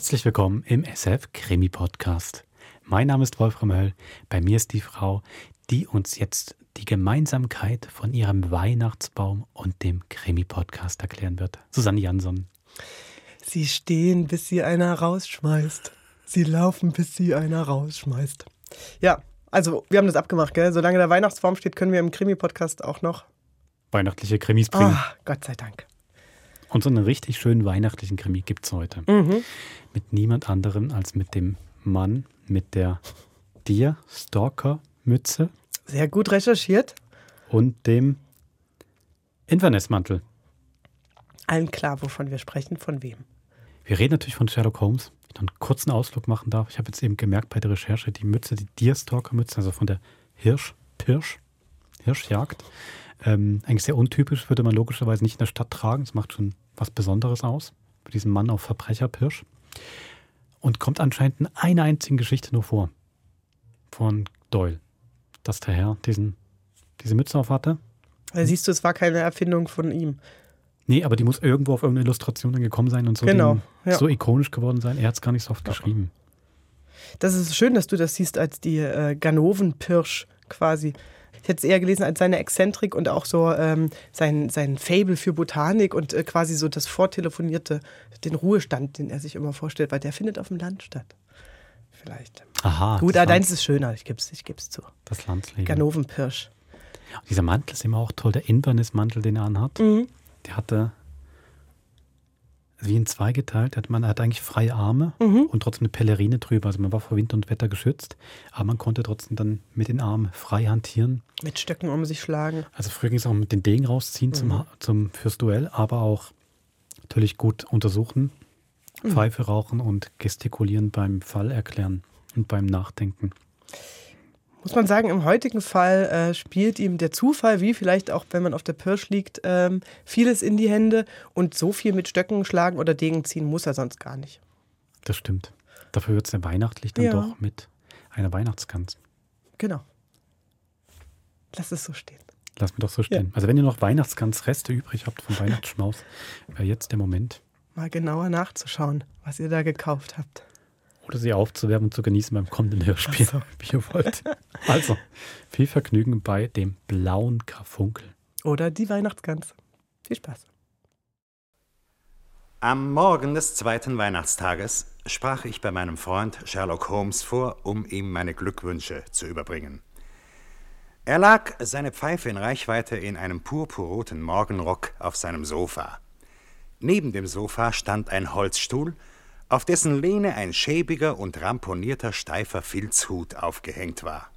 Herzlich willkommen im SF Krimi Podcast. Mein Name ist Wolfram Höll. Bei mir ist die Frau, die uns jetzt die Gemeinsamkeit von ihrem Weihnachtsbaum und dem Krimi Podcast erklären wird. Susanne Jansson. Sie stehen, bis sie einer rausschmeißt. Sie laufen, bis sie einer rausschmeißt. Ja, also wir haben das abgemacht, gell? Solange der Weihnachtsbaum steht, können wir im Krimi-Podcast auch noch weihnachtliche Krimis bringen. Ah, Gott sei Dank. Und so einen richtig schönen weihnachtlichen Krimi gibt es heute. Mhm. Mit niemand anderem als mit dem Mann mit der Deer-Stalker-Mütze Sehr gut recherchiert. und dem Inverness-Mantel. Allen klar, wovon wir sprechen, von wem. Wir reden natürlich von Sherlock Holmes. Wenn ich noch einen kurzen Ausflug machen darf. Ich habe jetzt eben gemerkt bei der Recherche, die Mütze, die Deerstalker-Mütze, also von der Hirsch, Pirsch, Hirschjagd, ähm, eigentlich sehr untypisch, würde man logischerweise nicht in der Stadt tragen. Das macht schon was Besonderes aus. Bei diesem Mann auf Verbrecherpirsch. Und kommt anscheinend in einer einzigen Geschichte nur vor. Von Doyle. Dass der Herr diesen, diese Mütze auf hatte. Da siehst du, es war keine Erfindung von ihm. Nee, aber die muss irgendwo auf irgendeine Illustration dann gekommen sein und so, Genau, dem- ja. so ikonisch geworden sein. Er hat es gar nicht so oft geschrieben. Das ist schön, dass du das siehst als die äh, Ganoven-Pirsch quasi. Ich hätte es eher gelesen als seine Exzentrik und auch so ähm, sein, sein Fable für Botanik und äh, quasi so das Vortelefonierte, den Ruhestand, den er sich immer vorstellt, weil der findet auf dem Land statt. Vielleicht. Aha. Gut, aber deins Land- ist schöner, ich geb's, ich geb's zu. Das Landsleben. Ganoven-Pirsch. Dieser Mantel ist immer auch toll. Der Inverness-Mantel, den er anhat, Mhm. der hatte wie in zwei geteilt. Hat man hat eigentlich freie Arme Mhm. und trotzdem eine Pellerine drüber. Also man war vor Wind und Wetter geschützt, aber man konnte trotzdem dann mit den Armen frei hantieren. Mit Stöcken um sich schlagen. Also früher ging es auch mit den Degen rausziehen Mhm. zum, zum, fürs Duell, aber auch natürlich gut untersuchen, Mhm. Pfeife rauchen und gestikulieren beim Fall erklären und beim Nachdenken. Muss man sagen, im heutigen Fall äh, spielt ihm der Zufall, wie vielleicht auch wenn man auf der Pirsch liegt, ähm, vieles in die Hände. Und so viel mit Stöcken schlagen oder Degen ziehen muss er sonst gar nicht. Das stimmt. Dafür wird es ja weihnachtlich dann Ja. doch mit einer Weihnachtsgans. Genau. Lass es so stehen. Lass mir doch so stehen. Also wenn ihr noch Weihnachtsgansreste übrig habt vom Weihnachtsschmaus, wäre jetzt der Moment, Mal genauer nachzuschauen, was ihr da gekauft habt. Oder sie aufzuwerben und zu genießen beim kommenden Hörspiel, so. wie ihr wollt. Also, viel Vergnügen bei dem blauen Karfunkel. Oder die Weihnachtsgans. Viel Spaß. Am Morgen des zweiten Weihnachtstages sprach ich bei meinem Freund Sherlock Holmes vor, um ihm meine Glückwünsche zu überbringen. Er lag, seine Pfeife in Reichweite, in einem purpurroten Morgenrock auf seinem Sofa. Neben dem Sofa stand ein Holzstuhl, auf dessen Lehne ein schäbiger und ramponierter steifer Filzhut aufgehängt war.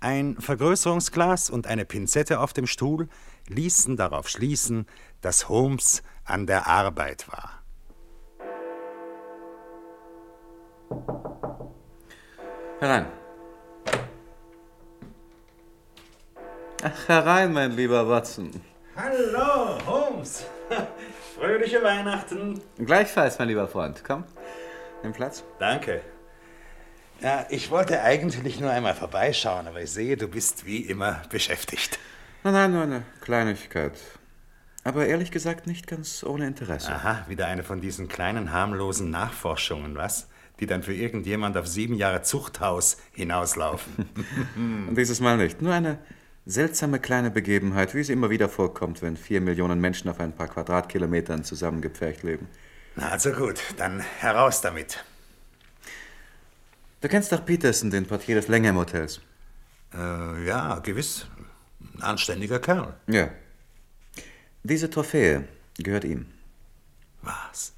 Ein Vergrößerungsglas und eine Pinzette auf dem Stuhl ließen darauf schließen, dass Holmes an der Arbeit war. Herein. Ach, herein, mein lieber Watson. Hallo, Holmes. Fröhliche Weihnachten. Gleichfalls, mein lieber Freund. Komm, nimm Platz. Danke. Ja, ich wollte eigentlich nur einmal vorbeischauen, aber ich sehe, du bist wie immer beschäftigt. Nein, nein, nur eine Kleinigkeit. Aber ehrlich gesagt nicht ganz ohne Interesse. Aha, wieder eine von diesen kleinen harmlosen Nachforschungen, was? Die dann für irgendjemand auf sieben Jahre Zuchthaus hinauslaufen. Und dieses Mal nicht. Nur eine seltsame kleine Begebenheit, wie sie immer wieder vorkommt, wenn vier Millionen Menschen auf ein paar Quadratkilometern zusammengepfercht leben. Na, also gut, dann heraus damit. Du kennst doch Peterson, den Portier des Langham Hotels. Äh, ja, gewiss. Ein anständiger Kerl. Ja. Diese Trophäe gehört ihm. Was?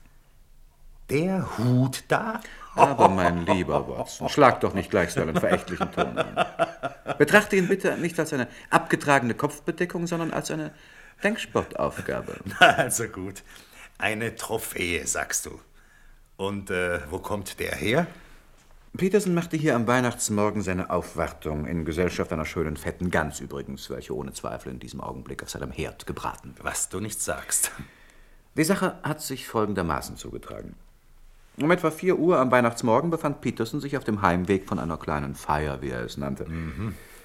Der Hut da? Aber mein lieber Watson, schlag doch nicht gleich so einen verächtlichen Ton an. Betrachte ihn bitte nicht als eine abgetragene Kopfbedeckung, sondern als eine Denksportaufgabe. Also gut. Eine Trophäe, sagst du. Und äh, wo kommt der her? Peterson machte hier am Weihnachtsmorgen seine Aufwartung in Gesellschaft einer schönen fetten Gans übrigens, welche ohne Zweifel in diesem Augenblick auf seinem Herd gebraten wird. Was du nicht sagst. Die Sache hat sich folgendermaßen zugetragen. Um etwa 4 Uhr am Weihnachtsmorgen befand Peterson sich auf dem Heimweg von einer kleinen Feier, wie er es nannte.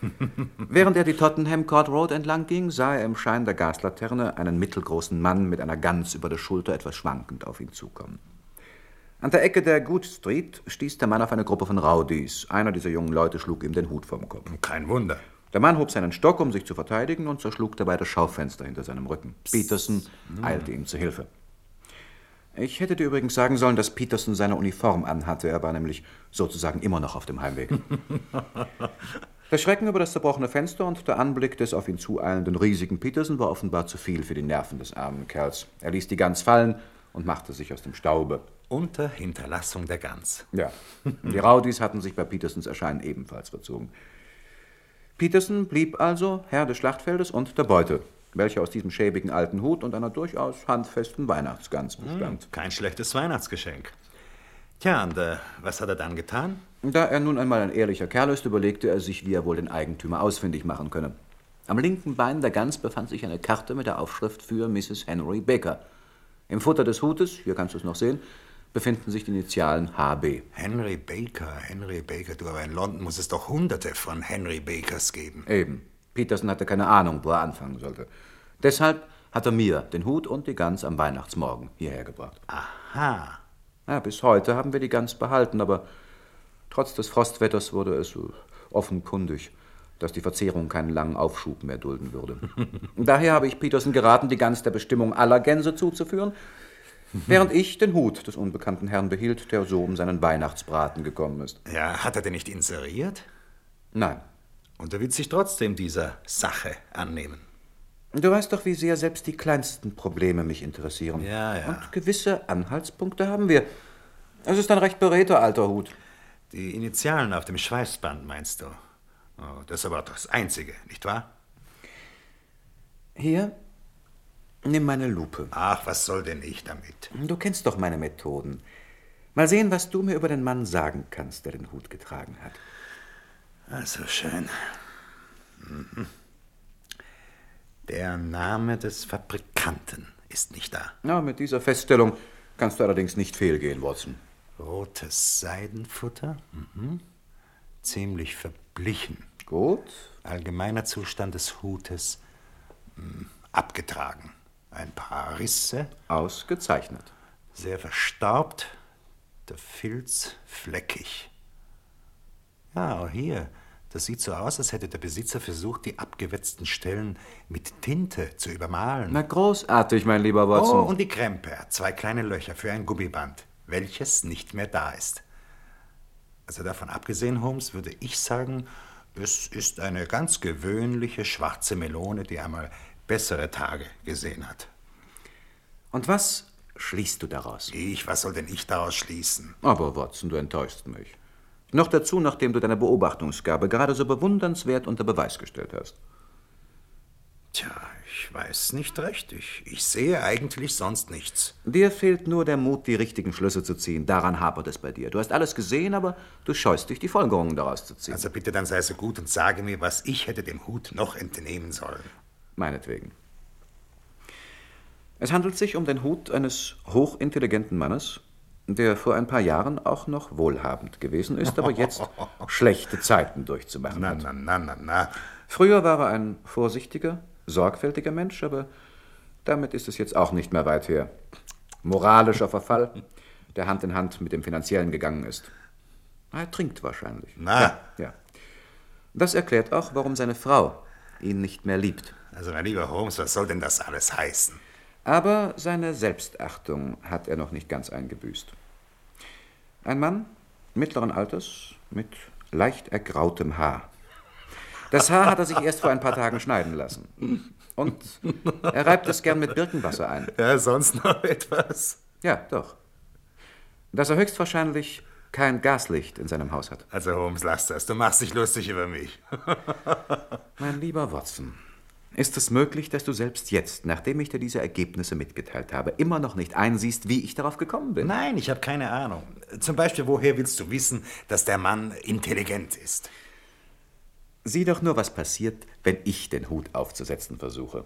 Während er die Tottenham Court Road entlang ging, sah er im Schein der Gaslaterne einen mittelgroßen Mann mit einer Gans über der Schulter etwas schwankend auf ihn zukommen. An der Ecke der Good Street stieß der Mann auf eine Gruppe von Rowdies. Einer dieser jungen Leute schlug ihm den Hut vom Kopf. Kein Wunder. Der Mann hob seinen Stock, um sich zu verteidigen, und zerschlug dabei das Schaufenster hinter seinem Rücken. Peterson eilte ihm zu Hilfe. Ich hätte dir übrigens sagen sollen, dass Peterson seine Uniform anhatte. Er war nämlich sozusagen immer noch auf dem Heimweg. Der Schrecken über das zerbrochene Fenster und der Anblick des auf ihn zueilenden riesigen Peterson war offenbar zu viel für die Nerven des armen Kerls. Er ließ die Gans fallen und machte sich aus dem Staube. Unter Hinterlassung der Gans. Ja, die Rowdies hatten sich bei Petersons Erscheinen ebenfalls verzogen. Peterson blieb also Herr des Schlachtfeldes und der Beute, welche aus diesem schäbigen alten Hut und einer durchaus handfesten Weihnachtsgans bestand. Kein schlechtes Weihnachtsgeschenk. Tja, und äh, was hat er dann getan? Da er nun einmal ein ehrlicher Kerl ist, überlegte er sich, wie er wohl den Eigentümer ausfindig machen könne. Am linken Bein der Gans befand sich eine Karte mit der Aufschrift für Mrs. Henry Baker. Im Futter des Hutes, hier kannst du es noch sehen, befinden sich die Initialen HB. Henry Baker, Henry Baker, du, aber in London muss es doch hunderte von Henry Bakers geben. Eben. Peterson hatte keine Ahnung, wo er anfangen sollte. Deshalb hat er mir den Hut und die Gans am Weihnachtsmorgen hierher gebracht. Aha. Ja, bis heute haben wir die Gans behalten, aber trotz des Frostwetters wurde es offenkundig, dass die Verzehrung keinen langen Aufschub mehr dulden würde. Daher habe ich Peterson geraten, die Gans der Bestimmung aller Gänse zuzuführen, während ich den Hut des unbekannten Herrn behielt, der so um seinen Weihnachtsbraten gekommen ist. Ja, hat er denn nicht inseriert? Nein. Und er wird sich trotzdem dieser Sache annehmen. Du weißt doch, wie sehr selbst die kleinsten Probleme mich interessieren. Ja, ja. Und gewisse Anhaltspunkte haben wir. Es ist ein recht beredter alter Hut. Die Initialen auf dem Schweißband, meinst du? Oh, das ist aber das Einzige, nicht wahr? Hier, nimm meine Lupe. Ach, was soll denn ich damit? Du kennst doch meine Methoden. Mal sehen, was du mir über den Mann sagen kannst, der den Hut getragen hat. Also schön. Mhm. Der Name des Fabrikanten ist nicht da. Na, mit dieser Feststellung kannst du allerdings nicht fehlgehen, Watson. Rotes Seidenfutter. Mhm. Ziemlich verblichen. Gut. Allgemeiner Zustand des Hutes mh, abgetragen. Ein paar Risse. Ausgezeichnet. Sehr verstaubt. Der Filz fleckig. Ja, auch hier. Das sieht so aus, als hätte der Besitzer versucht, die abgewetzten Stellen mit Tinte zu übermalen. Na, großartig, mein lieber oh, Watson. und die Krempe. Zwei kleine Löcher für ein Gummiband, welches nicht mehr da ist. Also davon abgesehen, Holmes, würde ich sagen, es ist eine ganz gewöhnliche schwarze Melone, die einmal bessere Tage gesehen hat. Und was schließt du daraus? Ich, was soll denn ich daraus schließen? Aber, Watson, du enttäuschst mich. Noch dazu, nachdem du deine Beobachtungsgabe gerade so bewundernswert unter Beweis gestellt hast. Tja, ich weiß nicht recht. Ich, ich sehe eigentlich sonst nichts. Dir fehlt nur der Mut, die richtigen Schlüsse zu ziehen. Daran hapert es bei dir. Du hast alles gesehen, aber du scheust dich, die Folgerungen daraus zu ziehen. Also bitte dann sei so gut und sage mir, was ich hätte dem Hut noch entnehmen sollen. Meinetwegen. Es handelt sich um den Hut eines hochintelligenten Mannes, der vor ein paar Jahren auch noch wohlhabend gewesen ist, aber jetzt schlechte Zeiten durchzumachen Na, hat. na, na, na, na. Früher war er ein vorsichtiger, sorgfältiger Mensch, aber damit ist es jetzt auch nicht mehr weit her. Moralischer Verfall, der Hand in Hand mit dem Finanziellen gegangen ist. Er trinkt wahrscheinlich. Na. Ja, ja. Das erklärt auch, warum seine Frau ihn nicht mehr liebt. Also, mein lieber Holmes, was soll denn das alles heißen? Aber seine Selbstachtung hat er noch nicht ganz eingebüßt. Ein Mann mittleren Alters mit leicht ergrautem Haar. Das Haar hat er sich erst vor ein paar Tagen schneiden lassen. Und er reibt es gern mit Birkenwasser ein. Ja, sonst noch etwas? Ja, doch. Dass er höchstwahrscheinlich kein Gaslicht in seinem Haus hat. Also, Holmes, lass das. Du machst dich lustig über mich. Mein lieber Watson, ist es möglich, dass du selbst jetzt, nachdem ich dir diese Ergebnisse mitgeteilt habe, immer noch nicht einsiehst, wie ich darauf gekommen bin? Nein, ich habe keine Ahnung. Zum Beispiel, woher willst du wissen, dass der Mann intelligent ist? Sieh doch nur, was passiert, wenn ich den Hut aufzusetzen versuche.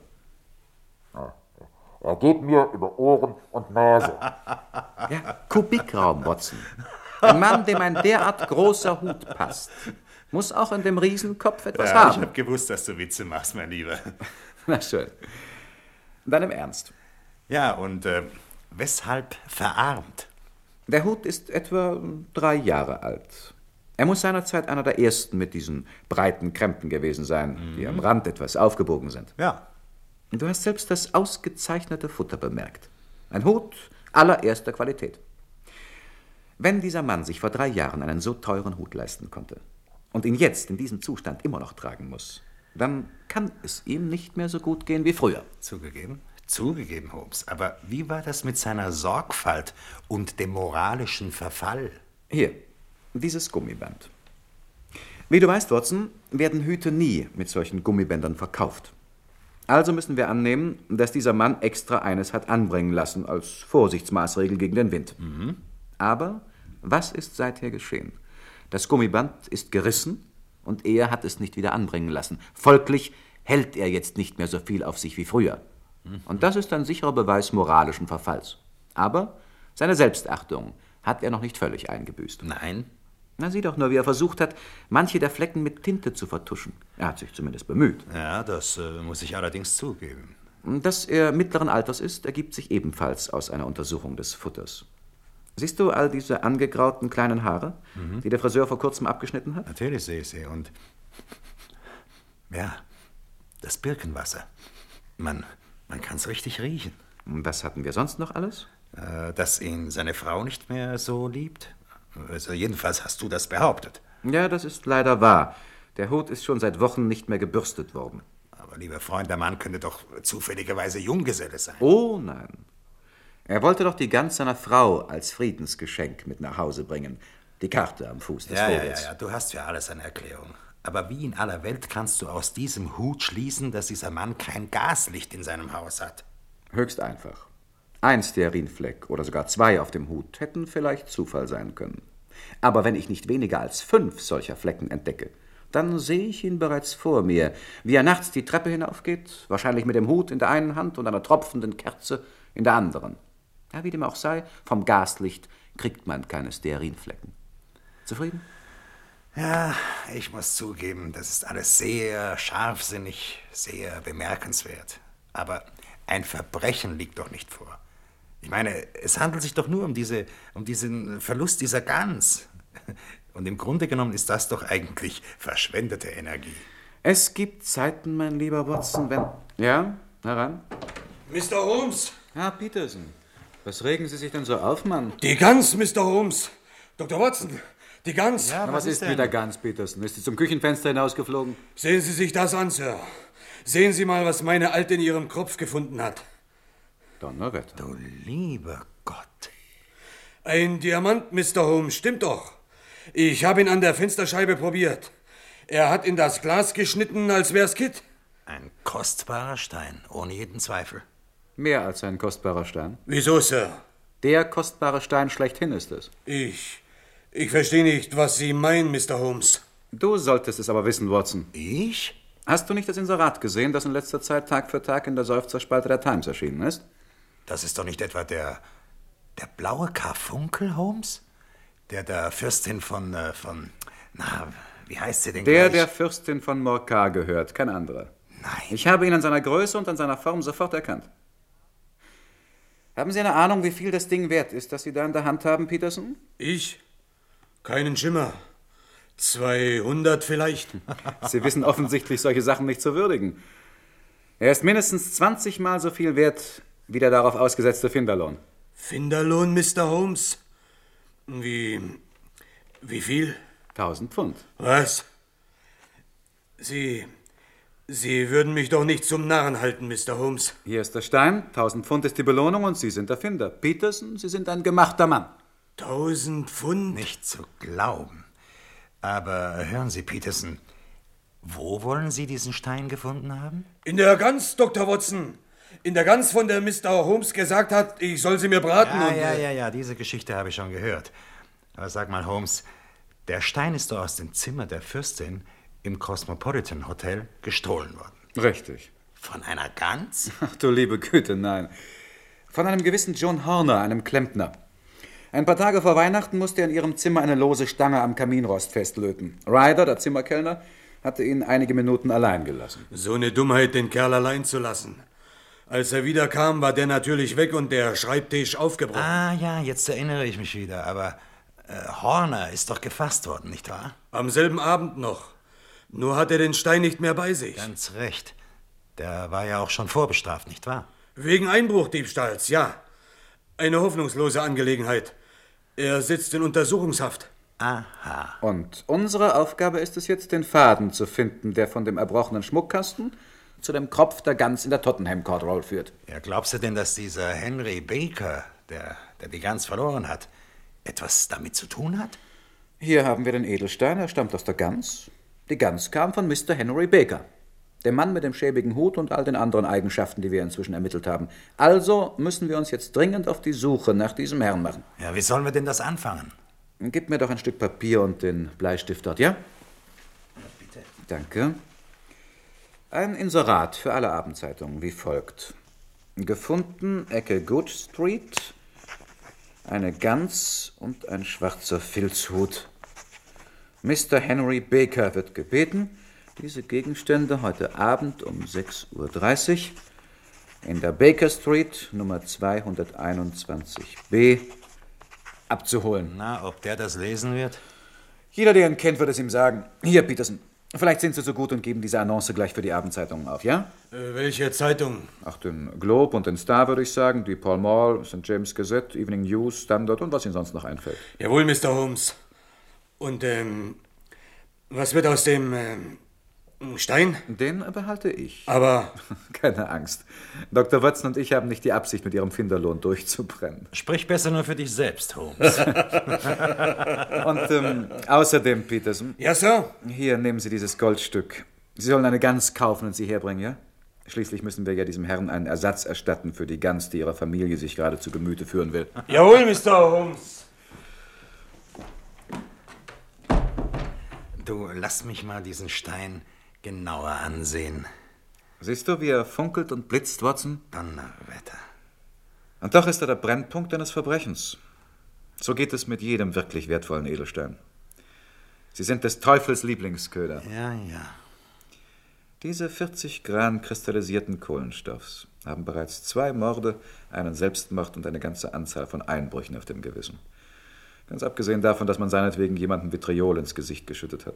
Er geht mir über Ohren und Nase. Ja, Kubikraum, Watson. Ein Mann, dem ein derart großer Hut passt, muss auch in dem Riesenkopf etwas Ja, ich haben. habe gewusst, dass du Witze machst, mein Lieber. Na schön. Dann im Ernst. Ja, und äh, weshalb verarmt? Der Hut ist etwa drei Jahre alt. Er muss seinerzeit einer der ersten mit diesen breiten Krempen gewesen sein, die am Rand etwas aufgebogen sind. Ja. Du hast selbst das ausgezeichnete Futter bemerkt. Ein Hut allererster Qualität. Wenn dieser Mann sich vor drei Jahren einen so teuren Hut leisten konnte und ihn jetzt in diesem Zustand immer noch tragen muss, dann kann es ihm nicht mehr so gut gehen wie früher. Zugegeben? Zugegeben, Holmes. Aber wie war das mit seiner Sorgfalt und dem moralischen Verfall? Hier, dieses Gummiband. Wie du weißt, Watson, werden Hüte nie mit solchen Gummibändern verkauft. Also müssen wir annehmen, dass dieser Mann extra eines hat anbringen lassen als Vorsichtsmaßregel gegen den Wind. Aber was ist seither geschehen? Das Gummiband ist gerissen und er hat es nicht wieder anbringen lassen. Folglich hält er jetzt nicht mehr so viel auf sich wie früher. Und das ist ein sicherer Beweis moralischen Verfalls. Aber seine Selbstachtung hat er noch nicht völlig eingebüßt. Nein. Na, sieh doch nur, wie er versucht hat, manche der Flecken mit Tinte zu vertuschen. Er hat sich zumindest bemüht. Ja, das äh, muss ich allerdings zugeben. Dass er mittleren Alters ist, ergibt sich ebenfalls aus einer Untersuchung des Futters. Siehst du all diese angegrauten kleinen Haare, die der Friseur vor kurzem abgeschnitten hat? Natürlich sehe ich sie. Und ja, das Birkenwasser. Man, man kann es richtig riechen. Und Was hatten wir sonst noch alles? Äh, dass ihn seine Frau nicht mehr so liebt. Also jedenfalls hast du das behauptet. Ja, das ist leider wahr. Der Hut ist schon seit Wochen nicht mehr gebürstet worden. Aber lieber Freund, der Mann könnte doch zufälligerweise Junggeselle sein. Oh nein. Er wollte doch die Gans seiner Frau als Friedensgeschenk mit nach Hause bringen. Die Karte am Fuß des Ja, ja, ja, Vogels. ja, du hast für alles eine Erklärung. Aber wie in aller Welt kannst du aus diesem Hut schließen, dass dieser Mann kein Gaslicht in seinem Haus hat? Höchst einfach. Ein Stearinfleck oder sogar zwei auf dem Hut hätten vielleicht Zufall sein können. Aber wenn ich nicht weniger als fünf solcher Flecken entdecke, dann sehe ich ihn bereits vor mir, wie er nachts die Treppe hinaufgeht, wahrscheinlich mit dem Hut in der einen Hand und einer tropfenden Kerze in der anderen. Ja, wie dem auch sei, vom Gaslicht kriegt man keine Stearinflecken. Zufrieden? Ja, ich muss zugeben, das ist alles sehr scharfsinnig, sehr bemerkenswert. Aber ein Verbrechen liegt doch nicht vor. Ich meine, es handelt sich doch nur um, diese, um diesen Verlust dieser Gans. Und im Grunde genommen ist das doch eigentlich verschwendete Energie. Es gibt Zeiten, mein lieber Watson, wenn... Ja, heran. Mr. Holmes! Herr Peterson, was regen Sie sich denn so auf, Mann? Die Gans, Mr. Holmes! Dr. Watson, die Gans! Na, was, ist mit der Gans, Peterson? Ist sie zum Küchenfenster hinausgeflogen? Sehen Sie sich das an, Sir. Sehen Sie mal, was meine Alte in ihrem Kropf gefunden hat. Donnerwetter. Du lieber Gott. Ein Diamant, Mr. Holmes, stimmt doch. Ich habe ihn an der Fensterscheibe probiert. Er hat in das Glas geschnitten, als wär's Kit. Ein kostbarer Stein, ohne jeden Zweifel. Mehr als ein kostbarer Stein. Wieso, Sir? Der kostbare Stein schlechthin ist es. Ich. Ich verstehe nicht, was Sie meinen, Mr. Holmes. Du solltest es aber wissen, Watson. Ich? Hast du nicht das Inserat gesehen, das in letzter Zeit Tag für Tag in der Seufzerspalte der Times erschienen ist? Das ist doch nicht etwa der. der blaue Karfunkel, Holmes? Der der Fürstin von. Äh, von. Na, wie heißt sie denn Der gleich? der Fürstin von Morcar gehört, kein anderer. Nein. Ich habe ihn an seiner Größe und an seiner Form sofort erkannt. Haben Sie eine Ahnung, wie viel das Ding wert ist, das Sie da in der Hand haben, Peterson? Ich? Keinen Schimmer. 200 vielleicht. Sie wissen offensichtlich solche Sachen nicht zu würdigen. Er ist mindestens 20 Mal so viel wert wie der darauf ausgesetzte Finderlohn. Finderlohn, Mr. Holmes? Wie. Wie viel? 1000 Pfund. Was? Sie. Sie würden mich doch nicht zum Narren halten, Mr. Holmes. Hier ist der Stein, 1000 Pfund ist die Belohnung und Sie sind der Finder. Peterson, Sie sind ein gemachter Mann. Tausend Pfund? Nicht zu glauben. Aber hören Sie, Peterson, wo wollen Sie diesen Stein gefunden haben? In der Gans, Dr. Watson. In der Gans, von der Mr. Holmes gesagt hat, ich soll sie mir braten Ja, und. ja, äh, ja, ja, diese Geschichte habe ich schon gehört. Aber sag mal, Holmes, der Stein ist doch aus dem Zimmer der Fürstin im Cosmopolitan Hotel gestohlen worden. Richtig. Von einer Gans? Ach du liebe Güte, nein. Von einem gewissen John Horner, einem Klempner. Ein paar Tage vor Weihnachten musste er in ihrem Zimmer eine lose Stange am Kaminrost festlöten. Ryder, der Zimmerkellner, hatte ihn einige Minuten allein gelassen. So eine Dummheit, den Kerl allein zu lassen. Als er wiederkam, war der natürlich weg und der Schreibtisch aufgebrochen. Ah ja, jetzt erinnere ich mich wieder. Aber äh, Horner ist doch gefasst worden, nicht wahr? Am selben Abend noch. Nur hat er den Stein nicht mehr bei sich. Ganz recht. Der war ja auch schon vorbestraft, nicht wahr? Wegen Einbruchdiebstahls, ja. Eine hoffnungslose Angelegenheit. Er sitzt in Untersuchungshaft. Aha. Und unsere Aufgabe ist es jetzt, den Faden zu finden, der von dem erbrochenen Schmuckkasten zu dem Kropf der Gans in der Tottenham Court Roll führt. Ja, glaubst du denn, dass dieser Henry Baker, der, der die Gans verloren hat, etwas damit zu tun hat? Hier haben wir den Edelstein, er stammt aus der Gans. Die Gans kam von Mr. Henry Baker, dem Mann mit dem schäbigen Hut und all den anderen Eigenschaften, die wir inzwischen ermittelt haben. Also müssen wir uns jetzt dringend auf die Suche nach diesem Herrn machen. Ja, wie sollen wir denn das anfangen? Gib mir doch ein Stück Papier und den Bleistift dort, ja? Bitte. Danke. Ein Inserat für alle Abendzeitungen wie folgt. Gefunden, Ecke Good Street, eine Gans und ein schwarzer Filzhut. Mr. Henry Baker wird gebeten, diese Gegenstände heute Abend um 6.30 Uhr in der Baker Street Nummer 221b abzuholen. Na, ob der das lesen wird? Jeder, der ihn kennt, wird es ihm sagen. Hier, Peterson, vielleicht sind Sie so gut und geben diese Annonce gleich für die Abendzeitungen auf, ja? Äh, welche Zeitung? Ach, den Globe und den Star, würde ich sagen, die Pall Mall, St. James Gazette, Evening News, Standard und was Ihnen sonst noch einfällt. Jawohl, Mr. Holmes. Und, ähm, was wird aus dem, ähm, Stein? Den behalte ich. Aber, Keine Angst. Dr. Watson und ich haben nicht die Absicht, mit Ihrem Finderlohn durchzubrennen. Sprich besser nur für dich selbst, Holmes. Und ähm, außerdem, Peterson, ja, Sir? hier nehmen Sie dieses Goldstück. Sie sollen eine Gans kaufen und sie herbringen, ja? Schließlich müssen wir ja diesem Herrn einen Ersatz erstatten für die Gans, die Ihrer Familie sich gerade zu Gemüte führen will. Jawohl, Mr. Holmes. Du, lass mich mal diesen Stein genauer ansehen. Siehst du, wie er funkelt und blitzt, Watson? Donnerwetter. Und doch ist er der Brennpunkt eines Verbrechens. So geht es mit jedem wirklich wertvollen Edelstein. Sie sind des Teufels Lieblingsköder. Ja, ja. Diese 40 Gran kristallisierten Kohlenstoffs haben bereits zwei Morde, einen Selbstmord und eine ganze Anzahl von Einbrüchen auf dem Gewissen. Ganz abgesehen davon, dass man seinetwegen jemandem Vitriol ins Gesicht geschüttet hat.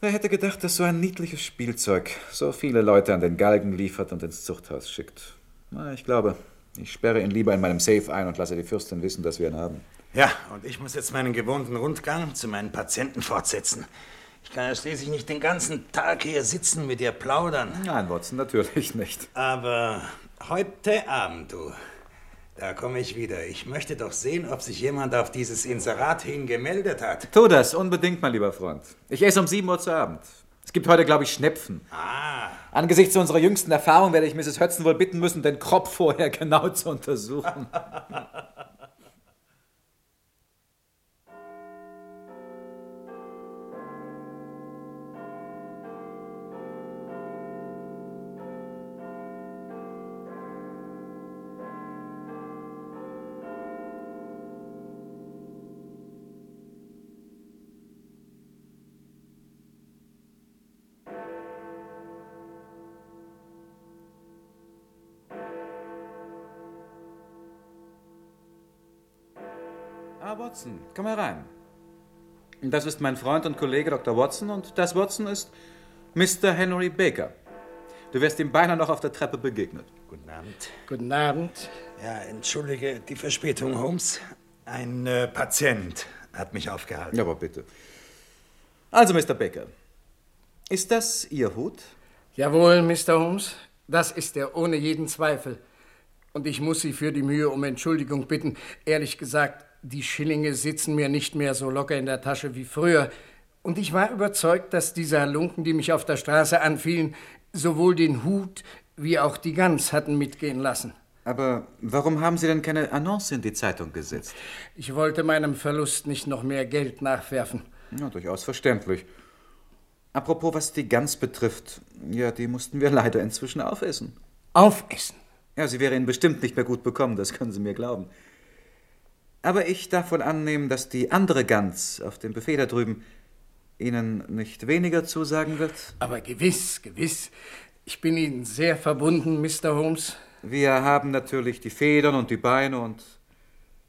Wer hätte gedacht, dass so ein niedliches Spielzeug so viele Leute an den Galgen liefert und ins Zuchthaus schickt? Na, ich glaube, ich sperre ihn lieber in meinem Safe ein und lasse die Fürstin wissen, dass wir ihn haben. Ja, und ich muss jetzt meinen gewohnten Rundgang zu meinen Patienten fortsetzen. Ich kann ja schließlich nicht den ganzen Tag hier sitzen mit dir plaudern. Nein, Watson, natürlich nicht. Aber heute Abend, du, da komme ich wieder. Ich möchte doch sehen, ob sich jemand auf dieses Inserat hin gemeldet hat. Tu das, unbedingt, mein lieber Freund. Ich esse um 7 Uhr zu Abend. Es gibt heute, glaube ich, Schnepfen. Ah, Angesichts unserer jüngsten Erfahrung werde ich Mrs. Hudson wohl bitten müssen, den Kropf vorher genau zu untersuchen. Watson, komm herein. Das ist mein Freund und Kollege Dr. Watson und das Watson ist Mr. Henry Baker. Du wirst ihm beinahe noch auf der Treppe begegnet. guten Abend. Guten Abend. Ja, entschuldige die Verspätung, Holmes. Ein äh, Patient hat mich aufgehalten. Ja, aber bitte. Also, Mr. Baker, ist das Ihr Hut? Jawohl, Mr. Holmes, das ist er ohne jeden Zweifel. Und ich muss Sie für die Mühe um Entschuldigung bitten. Ehrlich gesagt, die Schillinge sitzen mir nicht mehr so locker in der Tasche wie früher. Und ich war überzeugt, dass diese Halunken, die mich auf der Straße anfielen, sowohl den Hut wie auch die Gans hatten mitgehen lassen. Aber warum haben Sie denn keine Annonce in die Zeitung gesetzt? Ich wollte meinem Verlust nicht noch mehr Geld nachwerfen. Ja, durchaus verständlich. Apropos, was die Gans betrifft, ja, die mussten wir leider inzwischen aufessen. Aufessen. Ja, sie wäre Ihnen bestimmt nicht mehr gut bekommen, das können Sie mir glauben. Aber ich darf wohl annehmen, dass die andere Gans auf dem Buffet da drüben Ihnen nicht weniger zusagen wird? Aber gewiss, gewiss. Ich bin Ihnen sehr verbunden, Mr. Holmes. Wir haben natürlich die Federn und die Beine und,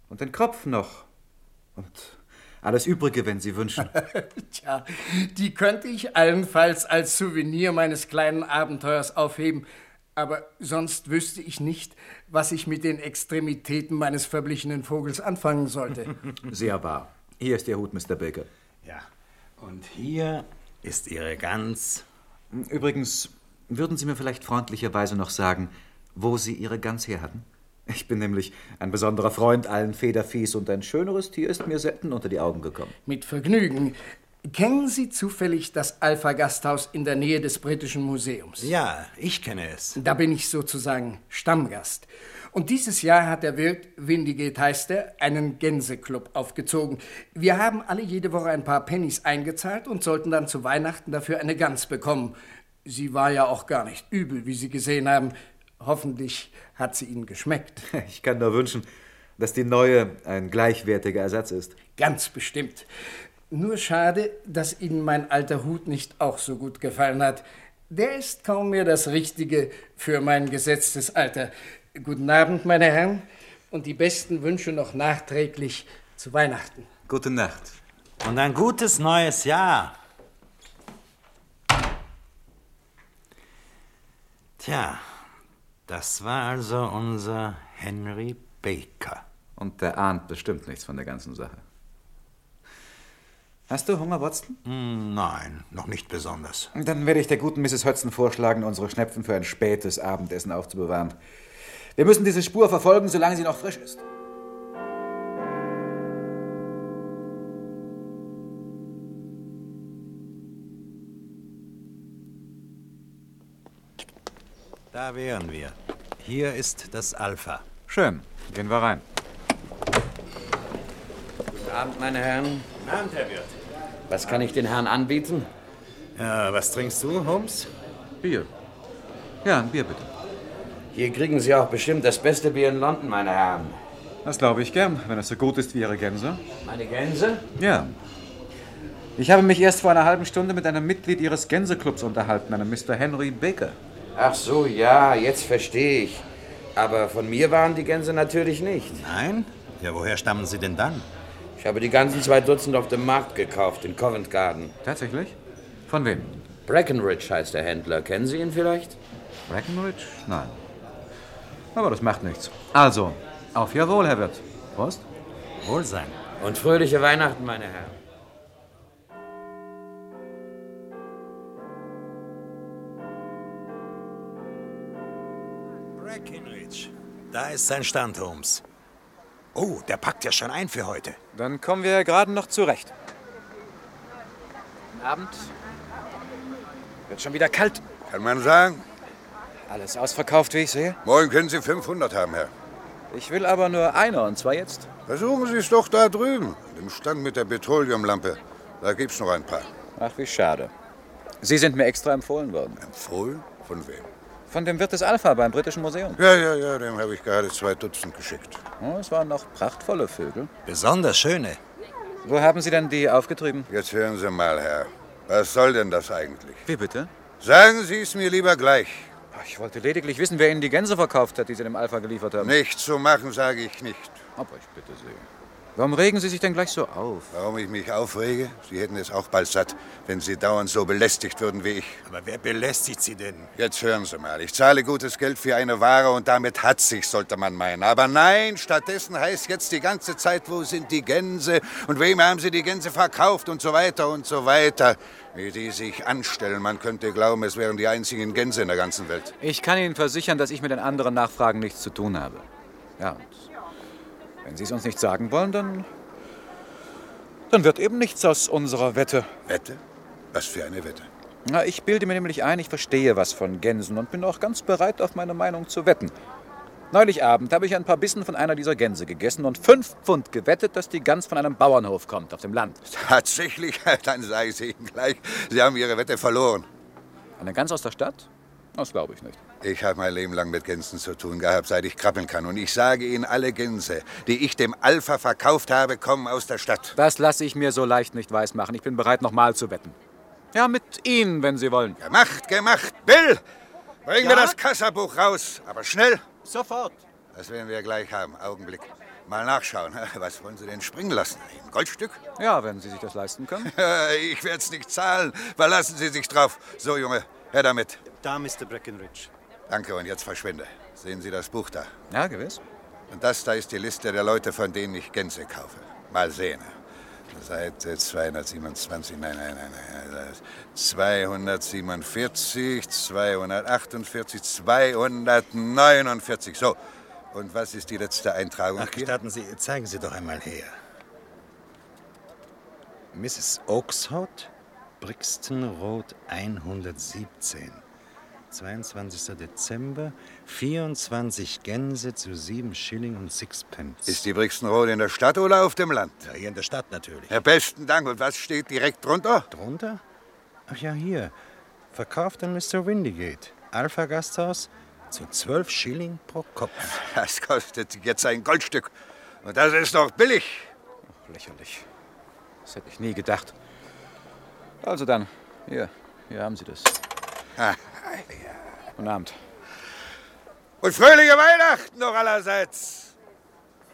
und den Kopf noch. Und alles Übrige, wenn Sie wünschen. Tja, die könnte ich allenfalls als Souvenir meines kleinen Abenteuers aufheben. Aber sonst wüsste ich nicht, was ich mit den Extremitäten meines verblichenen Vogels anfangen sollte. Sehr wahr. Hier ist Ihr Hut, Mr. Baker. Ja. Und hier ist Ihre Gans. Übrigens, würden Sie mir vielleicht freundlicherweise noch sagen, wo Sie Ihre Gans her hatten? Ich bin nämlich ein besonderer Freund allen Federviehs und ein schöneres Tier ist mir selten unter die Augen gekommen. Mit Vergnügen. Kennen Sie zufällig das Alpha-Gasthaus in der Nähe des Britischen Museums? Ja, ich kenne es. Da bin ich sozusagen Stammgast. Und dieses Jahr hat der Wirt, Windigate heißt er, einen Gänseclub aufgezogen. Wir haben alle jede Woche ein paar Pennies eingezahlt und sollten dann zu Weihnachten dafür eine Gans bekommen. Sie war ja auch gar nicht übel, wie Sie gesehen haben. Hoffentlich hat sie Ihnen geschmeckt. Ich kann nur wünschen, dass die neue ein gleichwertiger Ersatz ist. Ganz bestimmt. Nur schade, dass Ihnen mein alter Hut nicht auch so gut gefallen hat. Der ist kaum mehr das Richtige für mein gesetztes Alter. Guten Abend, meine Herren, und die besten Wünsche noch nachträglich zu Weihnachten. Gute Nacht. Und ein gutes neues Jahr. Tja, das war also unser Henry Baker. Und der ahnt bestimmt nichts von der ganzen Sache. Hast du Hunger, Watson? Hm, nein, noch nicht besonders. Dann werde ich der guten Mrs. Hudson vorschlagen, unsere Schnepfen für ein spätes Abendessen aufzubewahren. Wir müssen diese Spur verfolgen, solange sie noch frisch ist. Da wären wir. Hier ist das Alpha. Schön. Gehen wir rein. Guten Abend, meine Herren. Guten Abend, Herr Wirt. Was kann ich den Herren anbieten? Ja, was trinkst du, Holmes? Bier. Ja, ein Bier bitte. Hier kriegen Sie auch bestimmt das beste Bier in London, meine Herren. Das glaube ich gern, wenn es so gut ist wie Ihre Gänse. Meine Gänse? Ja. Ich habe mich erst vor einer halben Stunde mit einem Mitglied Ihres Gänseclubs unterhalten, einem Mr. Henry Baker. Ach so, ja, jetzt verstehe ich. Aber von mir waren die Gänse natürlich nicht. Nein? Ja, woher stammen sie denn dann? Ich habe die ganzen zwei Dutzend auf dem Markt gekauft, in Covent Garden. Tatsächlich? Von wem? Breckenridge heißt der Händler. Kennen Sie ihn vielleicht? Breckenridge? Nein. Aber das macht nichts. Also, auf Ihr Wohl, Herr Wirt. Prost. Wohlsein. Und fröhliche Weihnachten, meine Herren. Breckenridge. Da ist sein Stand, Holmes. Oh, der packt ja schon ein für heute. Dann kommen wir ja gerade noch zurecht. Guten Abend. Wird schon wieder kalt. Kann man sagen? Alles ausverkauft, wie ich sehe. Morgen können Sie 500 haben, Herr. Ich will aber nur eine, und zwar jetzt. Versuchen Sie es doch da drüben, im Stand mit der Petroleumlampe. Da gibt's noch ein paar. Ach, wie schade. Sie sind mir extra empfohlen worden. Empfohlen? Von wem? Von dem Wirt des Alpha beim Britischen Museum. Ja, ja, ja, dem habe ich gerade zwei Dutzend geschickt. Oh, es waren noch prachtvolle Vögel. Besonders schöne. Wo haben Sie denn die aufgetrieben? Jetzt hören Sie mal, Herr. Was soll denn das eigentlich? Wie bitte? Sagen Sie es mir lieber gleich. Ich wollte lediglich wissen, wer Ihnen die Gänse verkauft hat, die Sie dem Alpha geliefert haben. Nicht zu machen, sage ich nicht. Aber ich bitte Sie. Warum regen Sie sich denn gleich so auf? Warum ich mich aufrege? Sie hätten es auch bald satt, wenn Sie dauernd so belästigt würden wie ich. Aber wer belästigt Sie denn? Jetzt hören Sie mal. Ich zahle gutes Geld für eine Ware und damit hat sich, sollte man meinen. Aber nein, stattdessen heißt jetzt die ganze Zeit, wo sind die Gänse und wem haben Sie die Gänse verkauft und so weiter und so weiter. Wie die sich anstellen, man könnte glauben, es wären die einzigen Gänse in der ganzen Welt. Ich kann Ihnen versichern, dass ich mit den anderen Nachfragen nichts zu tun habe. Ja, und wenn Sie es uns nicht sagen wollen, dann. dann wird eben nichts aus unserer Wette. Wette? Was für eine Wette? Na, ich bilde mir nämlich ein, ich verstehe was von Gänsen und bin auch ganz bereit, auf meine Meinung zu wetten. Neulich Abend habe ich ein paar Bissen von einer dieser Gänse gegessen und fünf Pfund gewettet, dass die Gans von einem Bauernhof kommt, auf dem Land. Tatsächlich? Dann sage ich Ihnen gleich, Sie haben Ihre Wette verloren. Eine Gans aus der Stadt? Das glaube ich nicht. Ich habe mein Leben lang mit Gänsen zu tun gehabt, seit ich krabbeln kann. Und ich sage Ihnen, alle Gänse, die ich dem Alpha verkauft habe, kommen aus der Stadt. Das lasse ich mir so leicht nicht weismachen. Ich bin bereit, nochmal zu wetten. Ja, mit Ihnen, wenn Sie wollen. Gemacht, gemacht. Bill! Bringen Ja? wir das Kassabuch raus, aber schnell. Sofort. Das werden wir gleich haben. Augenblick. Mal nachschauen. Was wollen Sie denn springen lassen? Ein Goldstück? Ja, wenn Sie sich das leisten können. Ich werde es nicht zahlen. Verlassen Sie sich drauf. So, Junge, her damit. Da, Mr. Breckenridge. Danke und jetzt verschwinde. Sehen Sie das Buch da? Ja, gewiss. Und das da ist die Liste der Leute, von denen ich Gänse kaufe. Mal sehen. Seite 227, nein, nein, nein, nein. 247, 248, 249. So. Und was ist die letzte Eintragung? Ach, gestatten Sie, zeigen Sie doch einmal her. Mrs. Oakshott, Brixton Road 117. 22. Dezember, 24 Gänse zu 7 Schilling und Sixpence. Ist die Brixton Road in der Stadt oder auf dem Land? Ja, hier in der Stadt natürlich. Ja, besten Dank. Und was steht direkt drunter? Drunter? Ach ja, hier. Verkauft an Mr. Windigate. Alpha Gasthaus zu 12 Schilling pro Kopf. Das kostet jetzt ein Goldstück. Und das ist doch billig. Ach, lächerlich. Das hätte ich nie gedacht. Also dann, hier, hier haben Sie das. Ah, Guten Abend. Und fröhliche Weihnachten noch allerseits.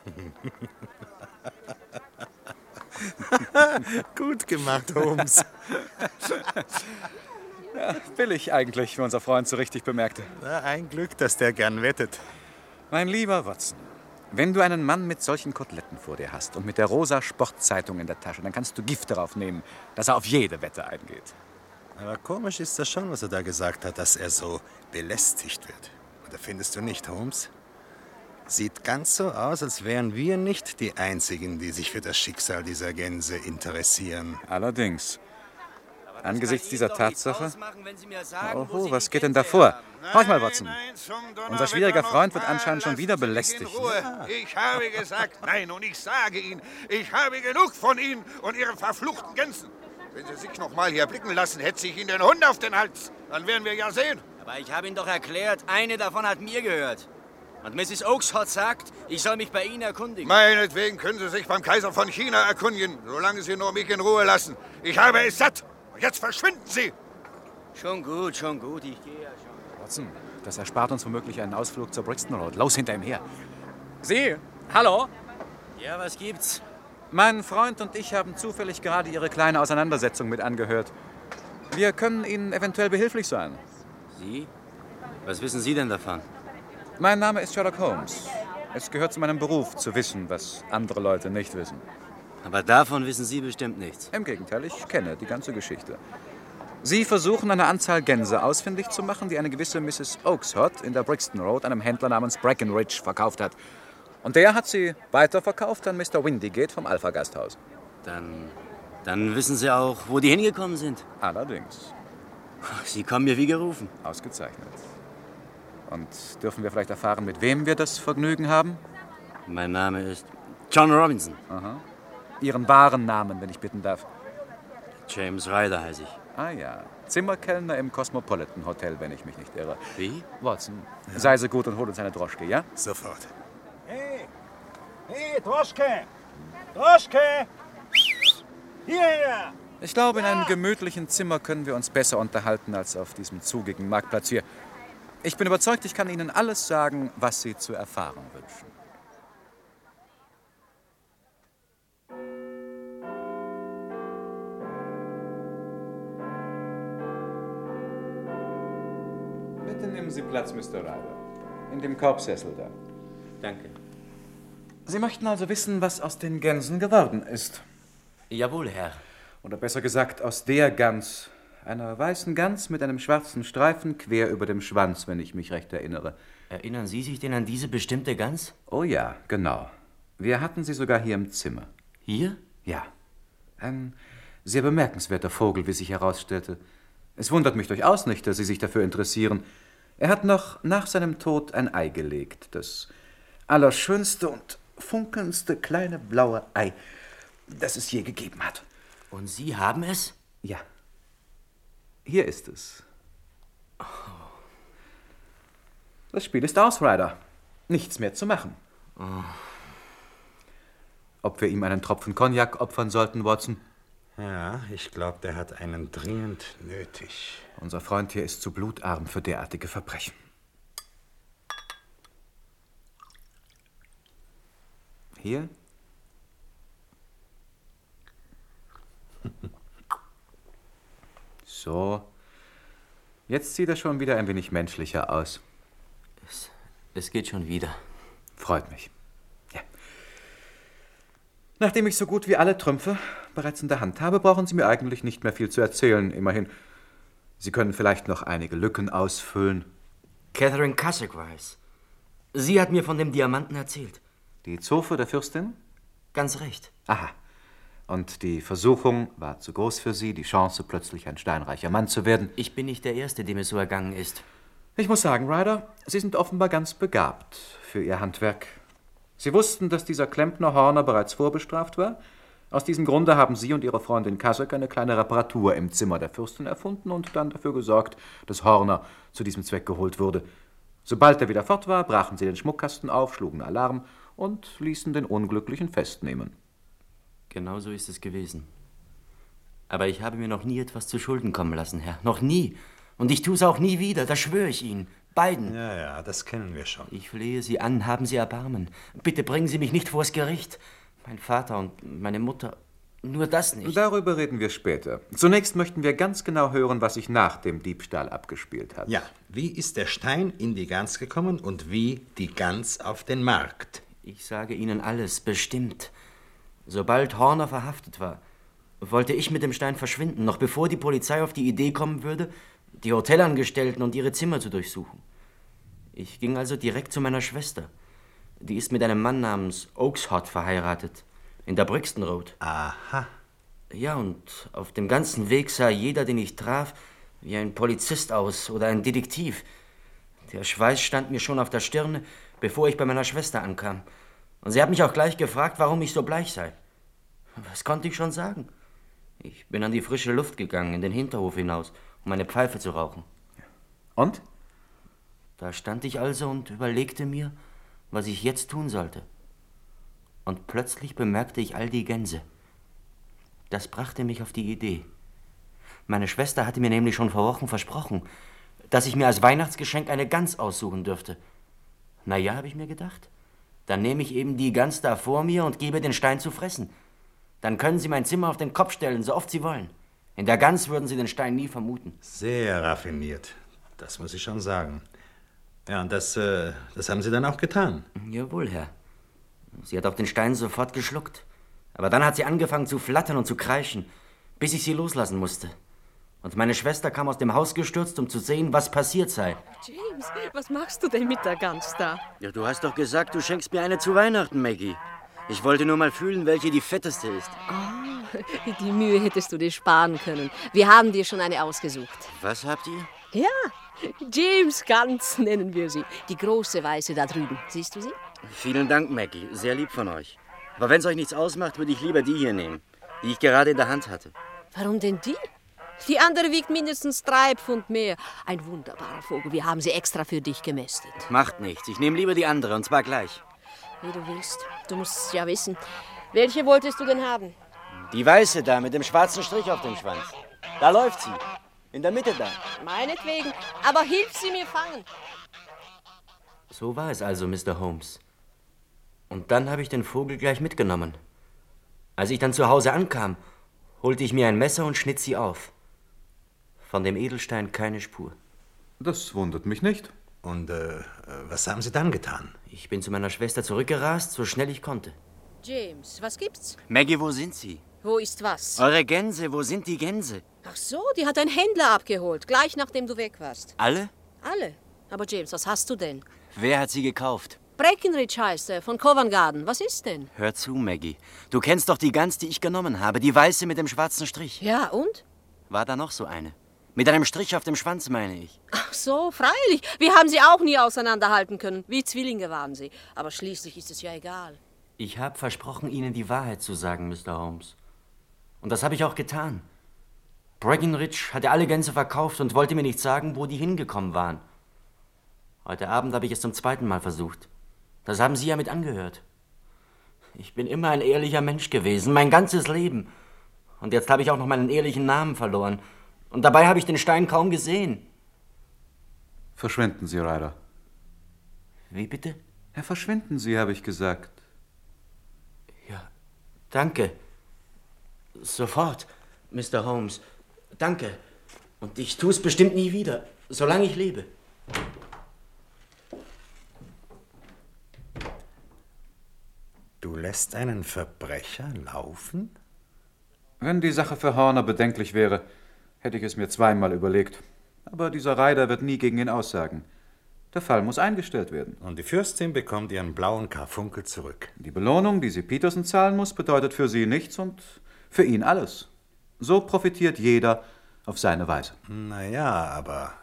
Gut gemacht, Holmes. Ja, billig eigentlich, wie unser Freund so richtig bemerkte. Na, ein Glück, dass der gern wettet. Mein lieber Watson, wenn du einen Mann mit solchen Koteletten vor dir hast und mit der rosa Sportzeitung in der Tasche, dann kannst du Gift darauf nehmen, dass er auf jede Wette eingeht. Aber komisch ist das schon, was er da gesagt hat, dass er so belästigt wird. Oder findest du nicht, Holmes? Sieht ganz so aus, als wären wir nicht die Einzigen, die sich für das Schicksal dieser Gänse interessieren. Allerdings. Angesichts dieser Tatsache. Oho, was geht denn da vor? Horch mal, Watson. Unser schwieriger Freund wird anscheinend schon wieder belästigt. Ich habe gesagt nein und ich sage Ihnen, ich habe genug von Ihnen und Ihren verfluchten Gänsen. Wenn Sie sich noch mal hier blicken lassen, hetze ich Ihnen den Hund auf den Hals. Dann werden wir ja sehen. Aber ich habe Ihnen doch erklärt, eine davon hat mir gehört. Und Mrs. Oakshott sagt, ich soll mich bei Ihnen erkundigen. Meinetwegen können Sie sich beim Kaiser von China erkundigen, solange Sie nur mich in Ruhe lassen. Ich habe es satt. Und jetzt verschwinden Sie. Schon gut, schon gut, ich gehe ja schon. Watson, das erspart uns womöglich einen Ausflug zur Brixton Road. Los hinter ihm her. Sie, hallo? Ja, was gibt's? Mein Freund und ich haben zufällig gerade Ihre kleine Auseinandersetzung mit angehört. Wir können Ihnen eventuell behilflich sein. Sie? Was wissen Sie denn davon? Mein Name ist Sherlock Holmes. Es gehört zu meinem Beruf, zu wissen, was andere Leute nicht wissen. Aber davon wissen Sie bestimmt nichts. Im Gegenteil, ich kenne die ganze Geschichte. Sie versuchen, eine Anzahl Gänse ausfindig zu machen, die eine gewisse Mrs. Oakshott in der Brixton Road einem Händler namens Breckenridge verkauft hat. Und der hat sie weiterverkauft an Mr. Windigate vom Alpha Gasthaus. Dann, dann wissen Sie auch, wo die hingekommen sind. Allerdings. Sie kommen mir wie gerufen. Ausgezeichnet. Und dürfen wir vielleicht erfahren, mit wem wir das Vergnügen haben? Mein Name ist John Robinson. Aha. Ihren wahren Namen, wenn ich bitten darf. James Ryder heiße ich. Ah ja, Zimmerkellner im Cosmopolitan Hotel, wenn ich mich nicht irre. Wie? Watson, sei so gut und hol uns eine Droschke, ja? Sofort. Hey, Droschke! Droschke! Hierher! Ich glaube, in einem gemütlichen Zimmer können wir uns besser unterhalten als auf diesem zugigen Marktplatz hier. Ich bin überzeugt, ich kann Ihnen alles sagen, was Sie zu erfahren wünschen. Bitte nehmen Sie Platz, Mr. Ryder. In dem Korbsessel da. Danke. Sie möchten also wissen, was aus den Gänsen geworden ist. Jawohl, Herr. Oder besser gesagt, aus der Gans. Einer weißen Gans mit einem schwarzen Streifen quer über dem Schwanz, wenn ich mich recht erinnere. Erinnern Sie sich denn an diese bestimmte Gans? Oh ja, genau. Wir hatten sie sogar hier im Zimmer. Hier? Ja. Ein sehr bemerkenswerter Vogel, wie sich herausstellte. Es wundert mich durchaus nicht, dass Sie sich dafür interessieren. Er hat noch nach seinem Tod ein Ei gelegt. Das allerschönste und funkelndste kleine blaue Ei, das es je gegeben hat. Und Sie haben es? Ja. Hier ist es. Das Spiel ist aus, Ryder. Nichts mehr zu machen. Ob wir ihm einen Tropfen Cognac opfern sollten, Watson? Ja, ich glaube, der hat einen dringend nötig. Unser Freund hier ist zu blutarm für derartige Verbrechen. Hier? So. Jetzt sieht er schon wieder ein wenig menschlicher aus. Es, es geht schon wieder. Freut mich. Ja. Nachdem ich so gut wie alle Trümpfe bereits in der Hand habe, brauchen Sie mir eigentlich nicht mehr viel zu erzählen. Immerhin, Sie können vielleicht noch einige Lücken ausfüllen. Catherine Cussick war es. Sie hat mir von dem Diamanten erzählt. Die Zofe der Fürstin? Ganz recht. Aha. Und die Versuchung war zu groß für Sie, die Chance, plötzlich ein steinreicher Mann zu werden? Ich bin nicht der Erste, dem es so ergangen ist. Ich muss sagen, Ryder, Sie sind offenbar ganz begabt für Ihr Handwerk. Sie wussten, dass dieser Klempner Horner bereits vorbestraft war. Aus diesem Grunde haben Sie und Ihre Freundin Kasek eine kleine Reparatur im Zimmer der Fürstin erfunden und dann dafür gesorgt, dass Horner zu diesem Zweck geholt wurde. Sobald er wieder fort war, brachen Sie den Schmuckkasten auf, schlugen Alarm und ließen den Unglücklichen festnehmen. Genau so ist es gewesen. Aber ich habe mir noch nie etwas zu Schulden kommen lassen, Herr. Noch nie. Und ich tue es auch nie wieder, das schwöre ich Ihnen. Beiden. Ja, ja, das kennen wir schon. Ich flehe Sie an, haben Sie Erbarmen. Bitte bringen Sie mich nicht vors Gericht. Mein Vater und meine Mutter. Nur das nicht. Darüber reden wir später. Zunächst möchten wir ganz genau hören, was sich nach dem Diebstahl abgespielt hat. Ja, wie ist der Stein in die Gans gekommen und wie die Gans auf den Markt? Ich sage Ihnen alles, bestimmt. Sobald Horner verhaftet war, wollte ich mit dem Stein verschwinden, noch bevor die Polizei auf die Idee kommen würde, die Hotelangestellten und ihre Zimmer zu durchsuchen. Ich ging also direkt zu meiner Schwester. Die ist mit einem Mann namens Oakshott verheiratet, in der Brixton Road. Aha. Ja, und auf dem ganzen Weg sah jeder, den ich traf, wie ein Polizist aus oder ein Detektiv. Der Schweiß stand mir schon auf der Stirne, bevor ich bei meiner Schwester ankam. Und sie hat mich auch gleich gefragt, warum ich so bleich sei. Was konnte ich schon sagen? Ich bin an die frische Luft gegangen, in den Hinterhof hinaus, um eine Pfeife zu rauchen. Und? Da stand ich also und überlegte mir, was ich jetzt tun sollte. Und plötzlich bemerkte ich all die Gänse. Das brachte mich auf die Idee. Meine Schwester hatte mir nämlich schon vor Wochen versprochen, dass ich mir als Weihnachtsgeschenk eine Gans aussuchen dürfte. Na ja, habe ich mir gedacht. Dann nehme ich eben die Gans da vor mir und gebe den Stein zu fressen. Dann können Sie mein Zimmer auf den Kopf stellen, so oft Sie wollen. In der Gans würden Sie den Stein nie vermuten. Sehr raffiniert. Das muss ich schon sagen. Ja, und das, äh, das haben Sie dann auch getan. Jawohl, Herr. Sie hat auch den Stein sofort geschluckt. Aber dann hat sie angefangen zu flattern und zu kreischen, bis ich sie loslassen musste. Und meine Schwester kam aus dem Haus gestürzt, um zu sehen, was passiert sei. James, was machst du denn mit der Gans da? Ja, du hast doch gesagt, du schenkst mir eine zu Weihnachten, Maggie. Ich wollte nur mal fühlen, welche die fetteste ist. Oh, die Mühe hättest du dir sparen können. Wir haben dir schon eine ausgesucht. Was habt ihr? Ja, James Gans nennen wir sie. Die große Weiße da drüben. Siehst du sie? Vielen Dank, Maggie. Sehr lieb von euch. Aber wenn es euch nichts ausmacht, würde ich lieber die hier nehmen, die ich gerade in der Hand hatte. Warum denn die? Die andere wiegt mindestens drei Pfund mehr. Ein wunderbarer Vogel. Wir haben sie extra für dich gemästet. Macht nichts. Ich nehme lieber die andere, und zwar gleich. Wie du willst. Du musst es ja wissen. Welche wolltest du denn haben? Die weiße da mit dem schwarzen Strich auf dem Schwanz. Da läuft sie. In der Mitte da. Meinetwegen. Aber hilf sie mir fangen. So war es also, Mr. Holmes. Und dann habe ich den Vogel gleich mitgenommen. Als ich dann zu Hause ankam, holte ich mir ein Messer und schnitt sie auf. Von dem Edelstein keine Spur. Das wundert mich nicht. Und äh, was haben Sie dann getan? Ich bin zu meiner Schwester zurückgerast, so schnell ich konnte. James, was gibt's? Maggie, wo sind Sie? Wo ist was? Eure Gänse, wo sind die Gänse? Ach so, die hat ein Händler abgeholt, gleich nachdem du weg warst. Alle? Alle. Aber James, was hast du denn? Wer hat sie gekauft? Breckenridge heißt er, von Covent Garden. Was ist denn? Hör zu, Maggie. Du kennst doch die Gans, die ich genommen habe, die weiße mit dem schwarzen Strich. Ja, und? War da noch so eine? Mit einem Strich auf dem Schwanz, meine ich. Ach so, freilich. Wir haben sie auch nie auseinanderhalten können. Wie Zwillinge waren sie. Aber schließlich ist es ja egal. Ich habe versprochen, Ihnen die Wahrheit zu sagen, Mr. Holmes. Und das habe ich auch getan. Breckenridge hatte alle Gänse verkauft und wollte mir nicht sagen, wo die hingekommen waren. Heute Abend habe ich es zum zweiten Mal versucht. Das haben Sie ja mit angehört. Ich bin immer ein ehrlicher Mensch gewesen, mein ganzes Leben. Und jetzt habe ich auch noch meinen ehrlichen Namen verloren. Und dabei habe ich den Stein kaum gesehen. Verschwinden Sie, Ryder. Wie bitte? Ja, verschwinden Sie, habe ich gesagt. Danke. Sofort, Mr. Holmes. Danke. Und ich tue es bestimmt nie wieder, solange ich lebe. Du lässt einen Verbrecher laufen? Wenn die Sache für Horner bedenklich wäre, hätte ich es mir zweimal überlegt. Aber dieser Reiter wird nie gegen ihn aussagen. Der Fall muss eingestellt werden. Und die Fürstin bekommt ihren blauen Karfunkel zurück. Die Belohnung, die sie Peterson zahlen muss, bedeutet für sie nichts und für ihn alles. So profitiert jeder auf seine Weise. Naja, aber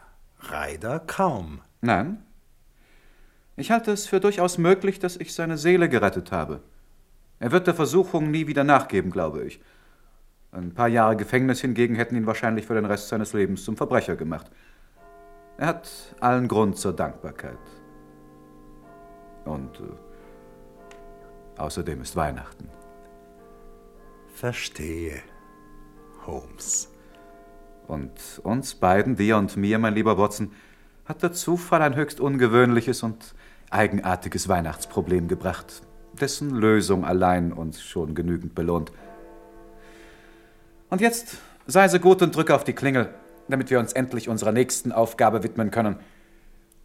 Ryder kaum. Nein. Ich halte es für durchaus möglich, dass ich seine Seele gerettet habe. Er wird der Versuchung nie wieder nachgeben, glaube ich. Ein paar Jahre Gefängnis hingegen hätten ihn wahrscheinlich für den Rest seines Lebens zum Verbrecher gemacht. Er hat allen Grund zur Dankbarkeit. Und äh, außerdem ist Weihnachten. Verstehe, Holmes. Und uns beiden, dir und mir, mein lieber Watson, hat der Zufall ein höchst ungewöhnliches und eigenartiges Weihnachtsproblem gebracht, dessen Lösung allein uns schon genügend belohnt. Und jetzt sei so gut und drücke auf die Klingel, damit wir uns endlich unserer nächsten Aufgabe widmen können,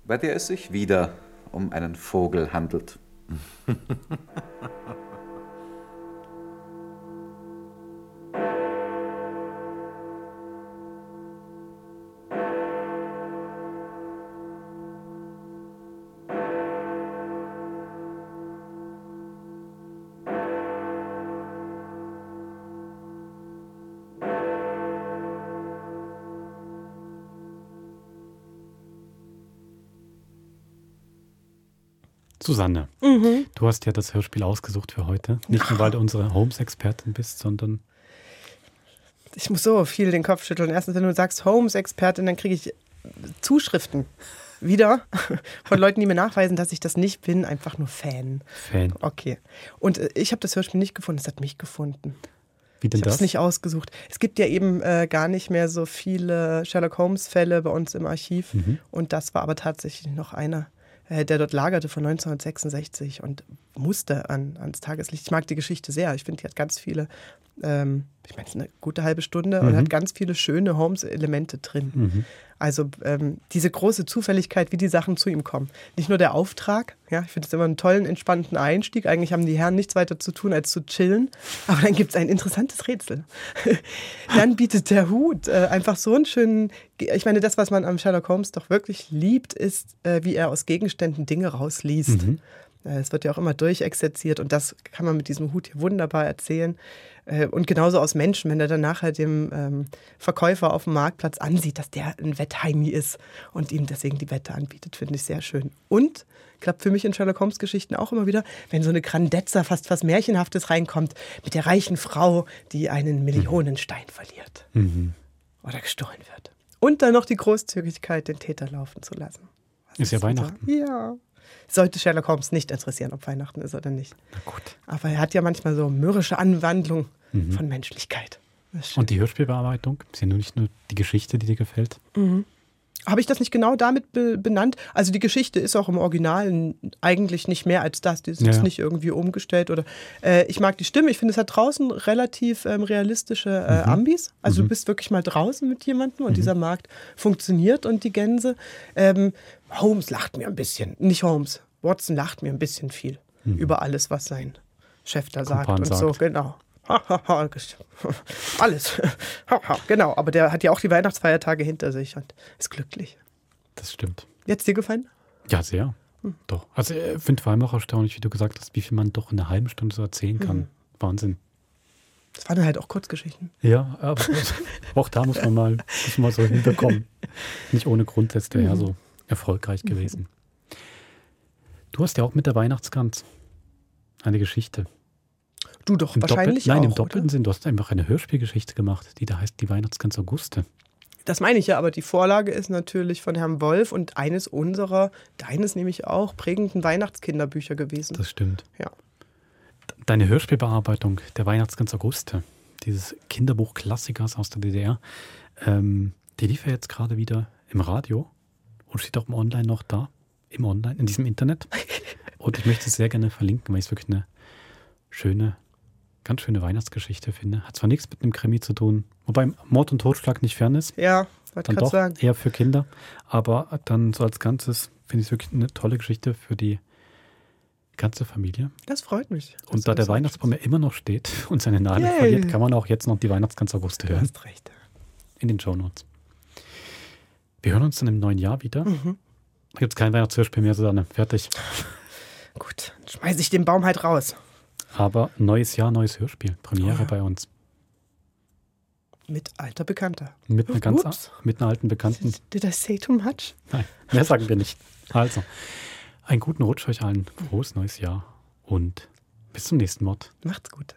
bei der es sich wieder um einen Vogel handelt. Susanne, Mhm. du hast ja das Hörspiel ausgesucht für heute. Nicht nur, weil du unsere Holmes-Expertin bist, sondern Ich muss so viel den Kopf schütteln. Erstens, wenn du sagst Holmes-Expertin, dann kriege ich Zuschriften wieder von Leuten, die mir nachweisen, dass ich das nicht bin, einfach nur Fan. Fan. Okay. Und äh, ich habe das Hörspiel nicht gefunden, es hat mich gefunden. Wie denn ich habe das? es nicht ausgesucht. Es gibt ja eben äh, gar nicht mehr so viele Sherlock Holmes-Fälle bei uns im Archiv. Mhm. Und das war aber tatsächlich noch einer, äh, der dort lagerte von 1966 und musste an, ans Tageslicht. Ich mag die Geschichte sehr. Ich finde, die hat ganz viele, ähm, ich meine, es ist eine gute halbe Stunde und Mhm. hat ganz viele schöne Holmes-Elemente drin. Mhm. Also ähm, diese große Zufälligkeit, wie die Sachen zu ihm kommen. Nicht nur der Auftrag, ja, ich finde es immer einen tollen, entspannten Einstieg. Eigentlich haben die Herren nichts weiter zu tun, als zu chillen. Aber dann gibt es ein interessantes Rätsel. dann bietet der Hut äh, einfach so einen schönen. Ge- Ich meine, das, was man am Sherlock Holmes doch wirklich liebt, ist, äh, wie er aus Gegenständen Dinge rausliest. Mhm. Äh, Es wird ja auch immer durchexerziert und das kann man mit diesem Hut hier wunderbar erzählen. Äh, Und genauso aus Menschen, wenn er dann nachher dem ähm, Verkäufer auf dem Marktplatz ansieht, dass der ein Wettheini ist und ihm deswegen die Wette anbietet, finde ich sehr schön. Und klappt für mich in Sherlock Holmes Geschichten auch immer wieder, wenn so eine Grandezza, fast was Märchenhaftes reinkommt, mit der reichen Frau, die einen Millionenstein verliert Mhm. oder gestohlen wird. Und dann noch die Großzügigkeit, den Täter laufen zu lassen. ist ja Weihnachten. Ja. Sollte Sherlock Holmes nicht interessieren, ob Weihnachten ist oder nicht. Aber er hat ja manchmal so mürrische Anwandlung Mhm. von Menschlichkeit. Und die Hörspielbearbeitung? Ist ja nur nicht nur die Geschichte, die dir gefällt. Mhm. Habe ich das nicht genau damit be benannt? Also die Geschichte ist auch im Original eigentlich nicht mehr als das. Die ist Ja, nicht irgendwie umgestellt oder. Äh, ich mag die Stimme. Ich finde, es hat draußen relativ ähm, realistische äh, Mhm. Ambis. Also Mhm. du bist wirklich mal draußen mit jemandem und Mhm. dieser Markt funktioniert und die Gänse. Ähm, Holmes lacht mir ein bisschen. Nicht Holmes. Watson lacht mir ein bisschen viel Mhm. über alles, was sein Chef da sagt Kumpan und so. sagt. Genau. Alles. genau, aber der hat ja auch die Weihnachtsfeiertage hinter sich und ist glücklich. Das stimmt. Jetzt dir gefallen? Ja, sehr. Hm. Doch. Also ich finde vor allem auch erstaunlich, wie du gesagt hast, wie viel man doch in einer halben Stunde so erzählen kann. Mhm. Wahnsinn. Das waren halt auch Kurzgeschichten. Ja, aber auch da muss man mal, muss man so hinbekommen. Nicht ohne Grund ist der ja Mhm. so erfolgreich gewesen. Du hast ja auch mit der Weihnachtsgans eine Geschichte. Du doch Im wahrscheinlich Doppel Nein, im auch, doppelten Sinn. Du hast einfach eine Hörspielgeschichte gemacht, die da heißt Die Weihnachtsgans Auguste. Das meine ich ja, aber die Vorlage ist natürlich von Herrn Wolf und eines unserer, deines nämlich auch, prägenden Weihnachtskinderbücher gewesen. Das stimmt. Ja. Deine Hörspielbearbeitung der Weihnachtsgans Auguste, dieses Kinderbuch-Klassikers aus der DDR. Ähm, die lief ja jetzt gerade wieder im Radio und steht auch im Online noch da, im Online, in diesem Internet. Und ich möchte es sehr gerne verlinken, weil ich es wirklich eine schöne, ganz schöne Weihnachtsgeschichte finde. Hat zwar nichts mit einem Krimi zu tun, wobei Mord und Totschlag nicht fern ist. Ja, wollte dann doch sagen. eher für Kinder. Aber dann so als Ganzes finde ich es wirklich eine tolle Geschichte für die ganze Familie. Das freut mich. Und da der Weihnachtsbaum ja immer noch steht und seine Nadeln Yay. verliert, kann man auch jetzt noch die Weihnachtsgans August hören. hast recht. In den Shownotes. Wir hören uns dann im neuen Jahr wieder. Mhm. Da gibt es kein Weihnachtshörspiel mehr, Susanne. Fertig. Gut, dann schmeiße ich den Baum halt raus. Aber neues Jahr, neues Hörspiel. Premiere Oh ja. bei uns. Mit alter Bekannter. Mit einer ganz Ups. mit einer alten Bekannten. Did I say too much? Nein, mehr sagen wir nicht. Also, einen guten Rutsch euch allen. Frohes neues Jahr und bis zum nächsten Mord. Macht's gut.